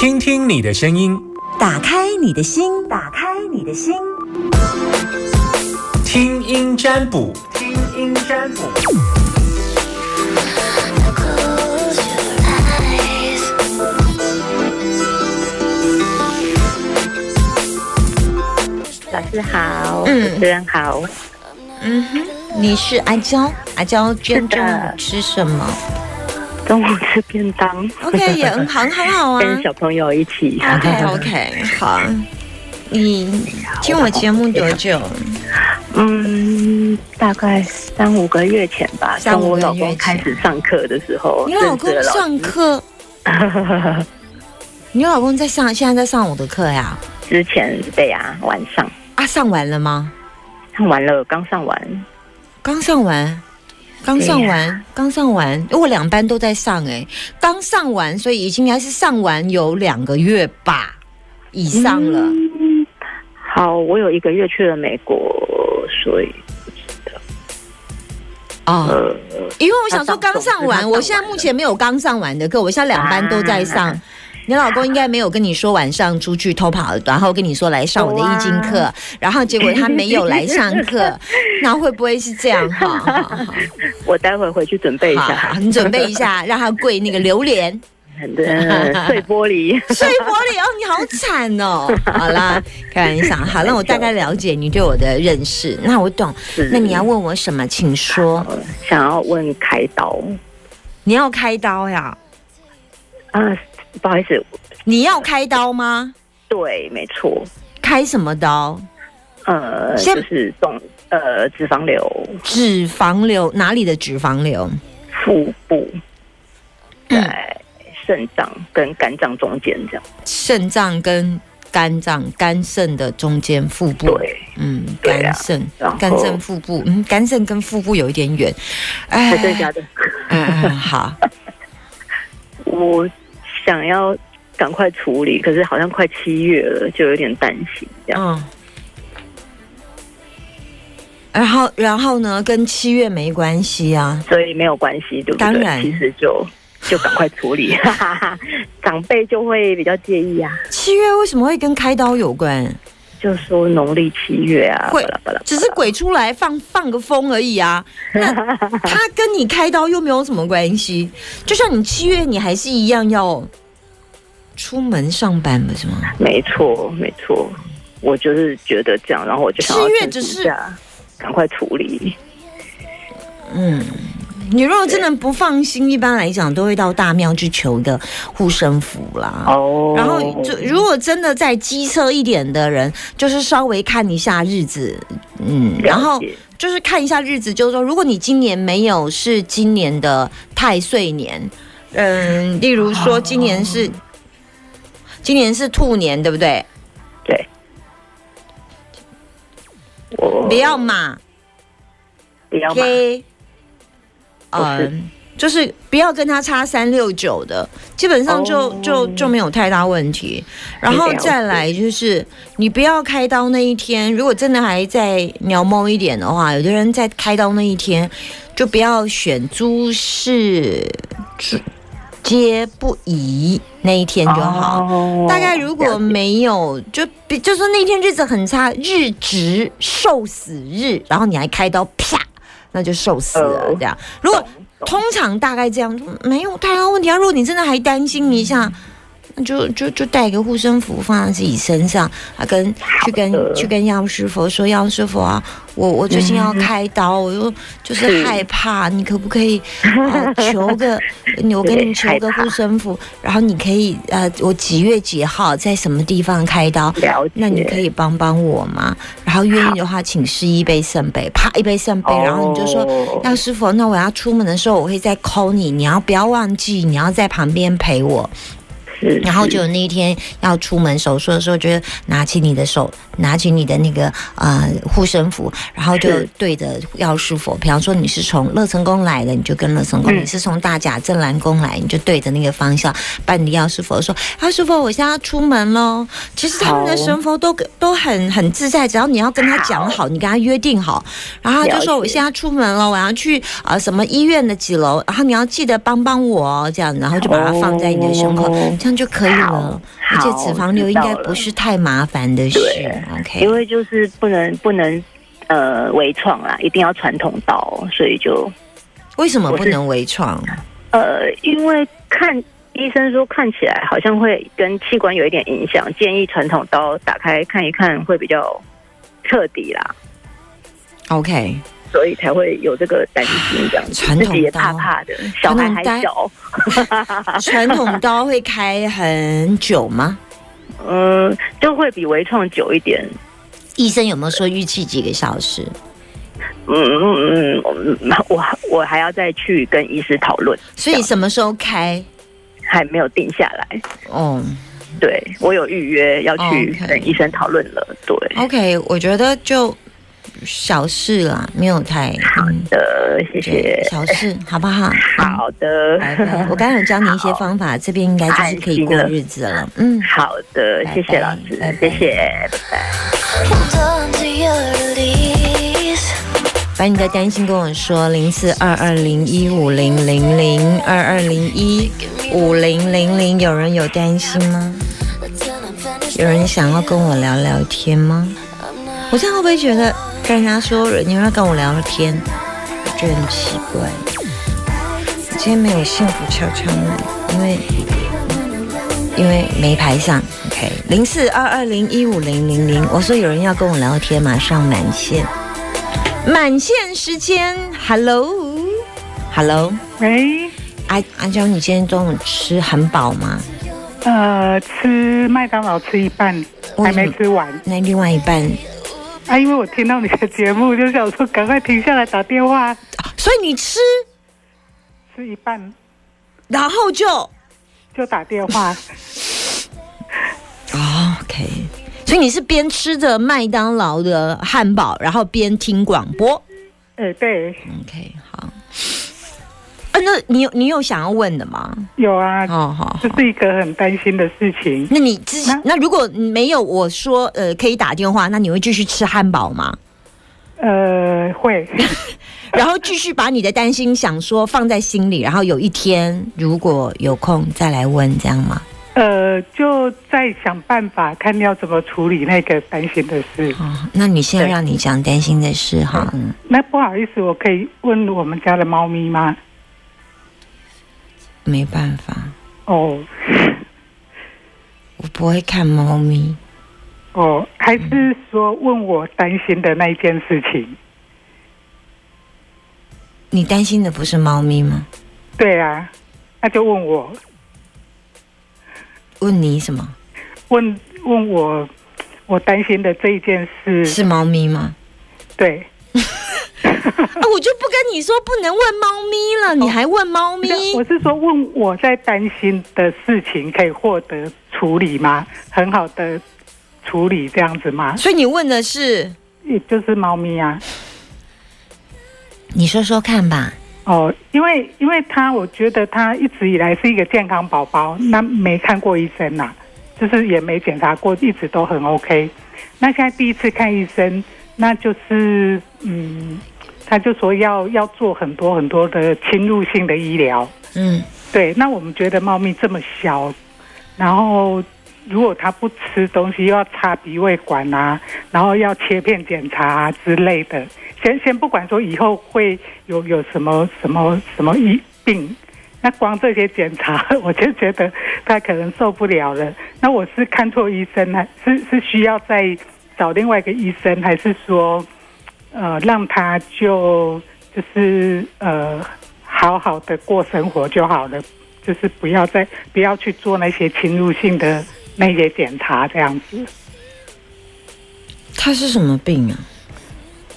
听听你的声音，打开你的心，打开你的心，听音占卜，听音占卜。老师好，嗯。主持人好。嗯哼，你是阿娇，阿娇今天中午吃什么中午吃便当？OK，也很很很好啊。跟小朋友一起。OK OK，好。你听我节目多久？嗯，大概三五个月前吧，三五个月跟我老公前开始上课的时候，你老公上课，你老公在上，现在在上我的课呀？之前对呀、晚上啊，上完了吗？上完了，刚上完。刚上完，刚上完，刚上完，因为我两班都在上哎、刚上完，所以已经应该是上完有两个月吧以上了。嗯，好，我有一个月去了美国，所以哦，呃，因为我想说刚上完，我现在目前没有刚上完的课，我现在两班都在上。啊你老公应该没有跟你说晚上出去偷跑，然后跟你说来上我的易经课，然后结果他没有来上课，那会不会是这样？哈，好 好我待会回去准备一，下好，你准备一下，让他跪那个榴莲。对碎玻璃。碎玻璃哦，你好惨哦！好啦，开玩笑。好，那我大概了解你对我的认识，那我懂。那你要问我什么？请说。呃想要问开刀你要开刀呀？啊，不好意思，你要开刀吗？对，没错，开什么刀？呃，先就是动呃脂肪瘤脂肪瘤哪里的脂肪瘤？腹部嗯在肾脏跟肝脏中间这样。肾脏跟肝脏、肝肾的中间腹部。对，嗯，肝肾肝肾腹部，嗯，肝肾跟腹部有一点远。哎真的假的？嗯嗯，好，我想要赶快处理，可是好像快七月了，就有点担心这样。嗯。然后，然后呢？跟七月没关系啊。所以没有关系，对不对？当然其实就就赶快处理，哈哈哈。长辈就会比较介意啊，七月为什么会跟开刀有关？就说农历七月啊，会只是鬼出来放放个风而已啊。那 他跟你开刀又没有什么关系。就像你七月，你还是一样要出门上班，不是吗？没错，没错，我就是觉得这样，然后我就想七月只是赶快处理。嗯，你如果真的不放心，一般来讲都会到大庙去求个护身符啦。哦，然后就如果真的再机车一点的人，就是稍微看一下日子，嗯，然后就是看一下日子，就是说，如果你今年没有是今年的太岁年，嗯，例如说今年是、今年是兔年，对不对？对，我不要嘛不要嘛，嗯。就是不要跟他差三六九的，基本上就、哦就就没有太大问题。然后再来就是，你不要开刀那一天，如果真的还在鸟猫一点的话，有的人在开刀那一天就不要选诸事诸皆不宜那一天就好。哦大概如果没有，就比就说那天日子很差，日值受死日，然后你还开刀，啪，那就受死了哦这样。如果通常大概这样，没有太大问题啊。如果你真的还担心一下，那就就就带一个护身符放在自己身上，啊，跟去跟去跟药师佛说，药师佛啊，我我最近要开刀，我就就是是害怕，你可不可以呃求个，你我跟你求个护身符，然后你可以呃，我几月几号在什么地方开刀？那你可以帮帮我吗？然后愿意的话，请施一杯圣杯，啪一杯圣杯，然后你就说哦药师佛，那我要出门的时候，我会再 call 你，你要不要忘记？你要在旁边陪我。是，然后是就那一天要出门手术的时候，就拿起你的手，拿起你的那个呃护身符，然后就对着药师佛。比方说你是从乐成宫来的，你就跟乐成宫；嗯你是从大甲镇澜宫来，你就对着那个方向，拜你的药师佛说：“药师佛，我现在要出门喽。”其实他们的神佛都都很很自在，只要你要跟他讲好，你跟他约定好，然后他就说：“我现在出门了，我要去啊、呃什么医院的几楼，然后你要记得帮帮我哦，这样，然后就把它放在你的胸口。样就可以了。而且脂肪瘤应该不是太麻烦的事。OK，因为就是不能不能呃微创啊，一定要传统刀，所以就为什么不能微创？呃，因为看医生说看起来好像会跟器官有一点影响，建议传统刀打开看一看会比较彻底啦，OK，所以才会有这个担心这样子，传统刀自己也怕怕的，小孩还小，传统刀 会开很久吗？嗯，就会比微创久一点。医生有没有说预期几个小时？嗯嗯嗯嗯，我我还要再去跟医师讨论，所以什么时候开？还没有定下来。哦对我有预约要去跟医生讨论了。对，，OK，我觉得就小事啦，没有太好嗯的，谢对谢。小事，好不好？好的，拜拜。我刚刚有教你一些方法，这边应该就是可以过日子了。嗯，好的，谢谢老师拜拜，谢谢，拜拜。Hold on to your release. 把你的担心跟我说，零四二二零一五零零零二二零一五零零零，有人有担心吗.有人想要跟我聊聊天吗？我这样会不会觉得跟人家说你要跟我聊聊天，我觉得很奇怪？我今天没有幸福敲敲门，因为因为没排上。OK，零四二二零一五零零零，我说有人要跟我聊天，马上满线，满线时间，Hello，Hello，喂，阿阿娇，你今天中午吃很饱吗？呃，吃麦当劳吃一半，还没吃完那另外一半，啊，因为我听到你的节目，就想说赶快停下来打电话，所以你吃，吃一半然后就。就打电话。哦 OK，所以你是边吃着麦当劳的汉堡，然后边听广播。哎，对，OK，好。啊，那你有你有想要问的吗？有啊，哦，好这。是一个很担心的事情。那你之那那如果没有我说呃可以打电话，那你会继续吃汉堡吗？呃，会，然后继续把你的担心想说放在心里，然后有一天如果有空再来问，这样吗？呃，就在想办法看要怎么处理那个担心的事。哦，那你现在对让你讲担心的事哈。嗯那不好意思，我可以问我们家的猫咪吗？没办法，哦，我不会看猫咪。哦，还是说问我担心的那一件事情？你担心的不是猫咪吗？对啊，那就问我，问你什么？问问我，我担心的这一件事，是猫咪吗？对，啊，我就不跟你说不能问猫咪了，你还问猫咪？我是说问我在担心的事情可以获得处理吗？很好的处理这样子吗？所以你问的是，也就是猫咪啊。你说说看吧。哦，因为因为他，我觉得他一直以来是一个健康宝宝，那没看过医生呐、就是也没检查过，一直都很 OK。那现在第一次看医生，那就是嗯，他就说要要做很多很多的侵入性的医疗。嗯，对，那我们觉得猫咪这么小，然后如果它不吃东西，又要插鼻胃管啊，然后要切片检查啊之类的。先先不管说以后会有有什么什么什么疫病，那光这些检查，我就觉得他可能受不了了。那我是看错医生呢？是是需要再找另外一个医生，还是说呃让他就就是呃好好的过生活就好了？就是不要再不要去做那些侵入性的那些检查，这样子。他是什么病啊？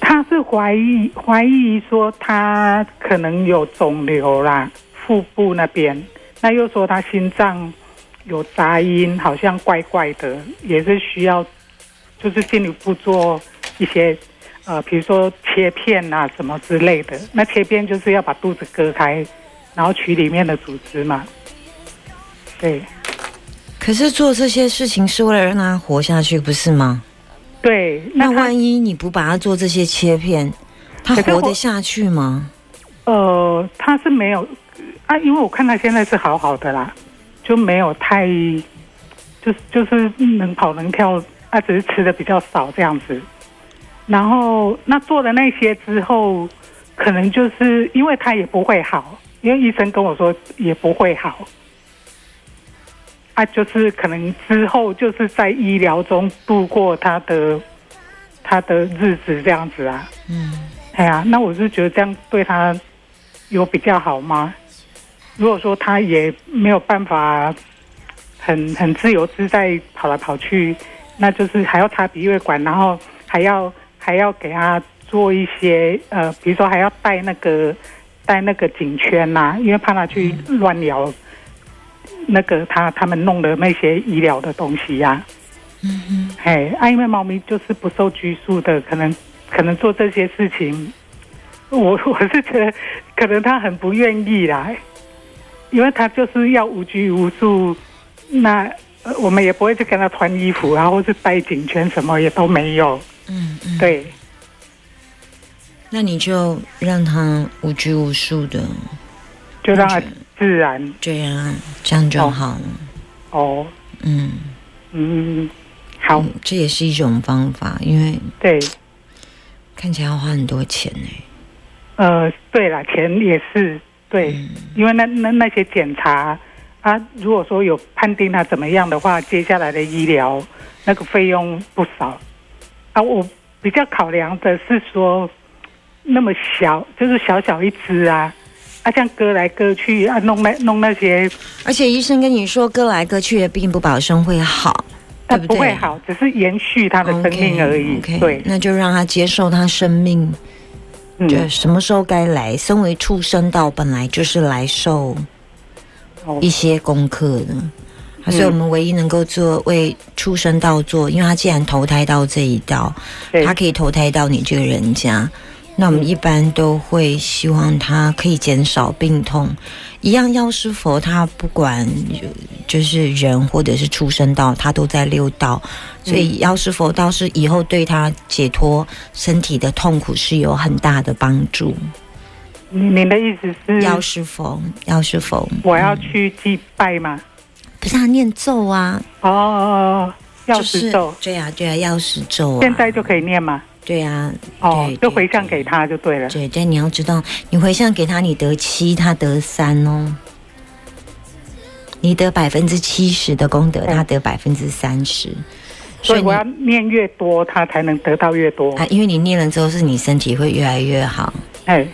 他是怀疑怀疑说他可能有肿瘤啦，腹部那边，那又说他心脏有杂音，好像怪怪的，也是需要就是进一步做一些呃，比如说切片啊什么之类的。那切片就是要把肚子割开，然后取里面的组织嘛。对可是做这些事情是为了让它活下去，不是吗？对，他那万一你不把它做这些切片，它可是我活得下去吗？呃，他是没有啊，因为我看他现在是好好的啦，就没有太，就是就是能跑能跳，他只是吃的比较少这样子。然后那做了那些之后，可能就是因为他也不会好，因为医生跟我说也不会好。啊，就是可能之后就是在医疗中度过他的他的日子这样子啊。嗯，哎呀，那我是觉得这样对他有比较好吗？如果说他也没有办法很很自由自在跑来跑去，那就是还要插鼻胃管，然后还要还要给他做一些呃，比如说还要戴那个戴那个颈圈呐、因为怕他去乱咬那个他他们弄的那些医疗的东西呀、嗯哼，哎，啊，因为猫咪就是不受拘束的，可能可能做这些事情，我 我是觉得可能他很不愿意啦，因为他就是要无拘无束，那、呃我们也不会去跟他穿衣服啊，或是戴颈圈，什么也都没有。嗯嗯，对，那你就让他无拘无束的，就让他自然。对啊，这样就好了。哦，嗯，嗯，好，嗯这也是一种方法，因为对，看起来要花很多钱呢。呃，对了，钱也是对，嗯。因为那那那些检查啊，如果说有判定他怎么样的话，接下来的医疗那个费用不少啊。我比较考量的是说，那么小，就是小小一只啊，啊，这样割来割去啊，弄那弄那些，而且医生跟你说，割来割去也并不保证会好，啊，对不对？不会好，只是延续他的生命而已。o k 对，那就让他接受他生命，就嗯，什么时候该来。身为畜生道，本来就是来受哦一些功课的。啊所以我们唯一能够做为出生道做，因为他既然投胎到这一道，他可以投胎到你这个人家，那我们一般都会希望他可以减少病痛。一样，药师佛他不管就是人或者是畜生道，他都在六道，所以药师佛道是以后对他解脱身体的痛苦是有很大的帮助。你您的意思是，药师佛，药师佛，我要去祭拜吗？不是他念咒啊，哦药师咒，对啊，对啊，药师咒啊，现在就可以念吗？对啊，哦就回向给他就对了。对，但你要知道，你回向给他，你得七，他得三哦。你得百分之七十的功德，嗯他得百分之三十，所以我要念越多，他才能得到越多。啊，因为你念了之后，是你身体会越来越好。哎，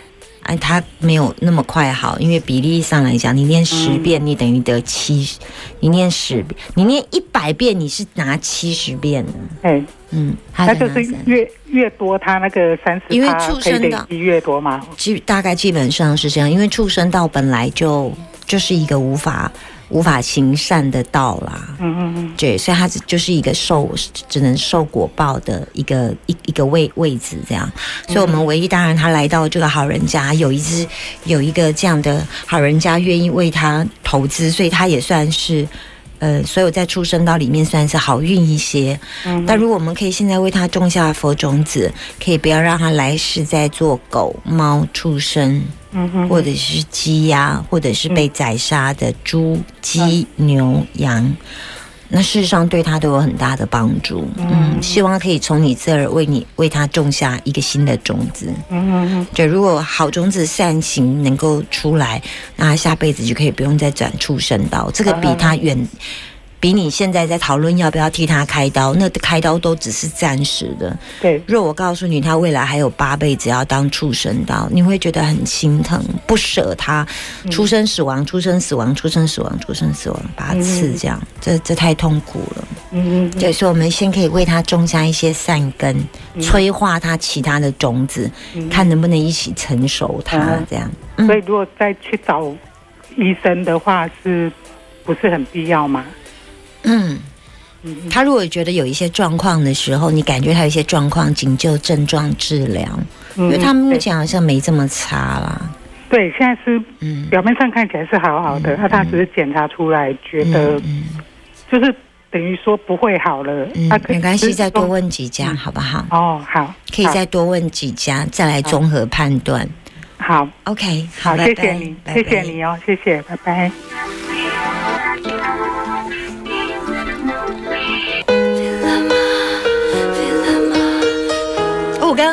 啊，它没有那么快好，因为比例上来讲，你念十嗯遍，你等于得七十；你念十遍，你念一百遍，你是拿七十遍的。哎，嗯，它就是越越多，它那个三十，因为畜生的累积越多嘛。基大概基本上是这样，因为畜生道本来就就是一个无法无法行善的道啦。嗯嗯嗯，对，所以它只就是一个受只能受果报的一个一一个位位置这样。所以我们唯一当然他来到这个好人家，有一只有一个这样的好人家愿意为他投资，所以他也算是。呃，所有在出生到里面算是好运一些，嗯但如果我们可以现在为他种下佛种子，可以不要让他来世再做狗、猫、畜生，或者是鸡鸭，或者是被宰杀的猪、鸡、牛、羊，那事实上对他都有很大的帮助。嗯，希望可以从你这儿为你为他种下一个新的种子。嗯嗯嗯，对，如果好种子善行能够出来，那他下辈子就可以不用再转畜生道。这个比他远。比你现在在讨论要不要替他开刀，那开刀都只是暂时的。对，若我告诉你，他未来还有八辈子要当畜生道，你会觉得很心疼，不舍他出生死亡、出生死亡、出生死亡、出生死亡，把他刺这样，这这太痛苦了。嗯嗯对，所以我们先可以为他种下一些善根，催化他其他的种子，看能不能一起成熟它嗯这样。嗯，所以如果再去找医生的话，是不是很必要嘛？嗯。他如果觉得有一些状况的时候，你感觉他有一些状况，仅就症状治疗，嗯因为他目前好像没这么差啦。对，现在是嗯，表面上看起来是好好的，那、他只是检查出来觉得嗯就是等于说不会好了，嗯啊，没关系，再多问几家嗯好不好？哦，好，可以再多问几家，再来综合判断。好 OK，好，谢谢你，谢谢你哦，谢谢，拜拜。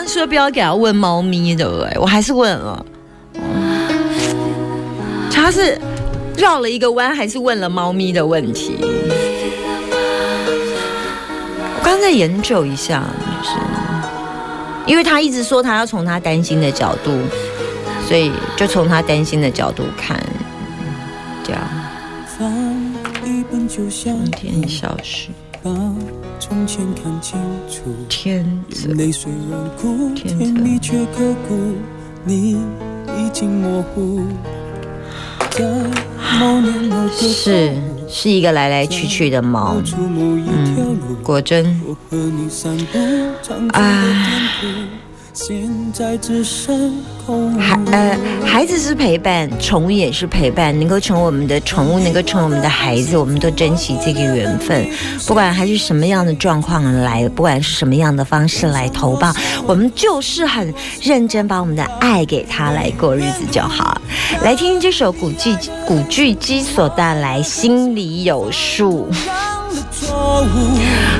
说不要给他问猫咪，对不对？我还是问了。嗯他是绕了一个弯，还是问了猫咪的问题？我刚刚在研究一下，就是因为他一直说他要从他担心的角度，所以就从他担心的角度看，这样。翻一本就像天消失，把从前看清楚。天泽眼泪虽然苦，天甜蜜却是是一个来来去去的猫。走，出某一条路，果真。我孩。呃，孩子是陪伴，宠物也是陪伴，能够成为我们的宠物，能够成为我们的孩子，我们都珍惜这个缘分。不管还是什么样的状况来，不管是什么样的方式来投报，我们就是很认真把我们的爱给他来过日子就好。来听这首古巨古巨基所带来《心里有数》，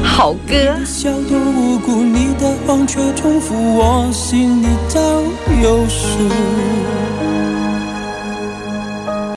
好歌。笑多无辜，你的谎却重复，我心里早有数。